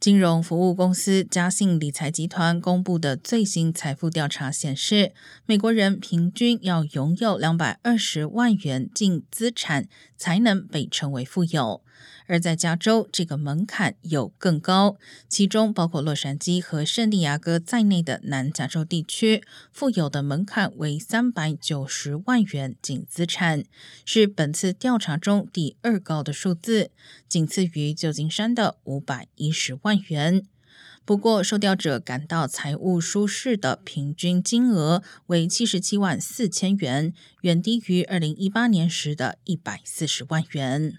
金融服务公司嘉信理财集团公布的最新财富调查显示，美国人平均要拥有两百二十万元净资产才能被称为富有。而在加州，这个门槛有更高，其中包括洛杉矶和圣地亚哥在内的南加州地区，富有的门槛为三百九十万元净资产，是本次调查中第二高的数字，仅次于旧金山的五百一十万。元。不过，受调者感到财务舒适的平均金额为七十七万四千元，远低于二零一八年时的一百四十万元。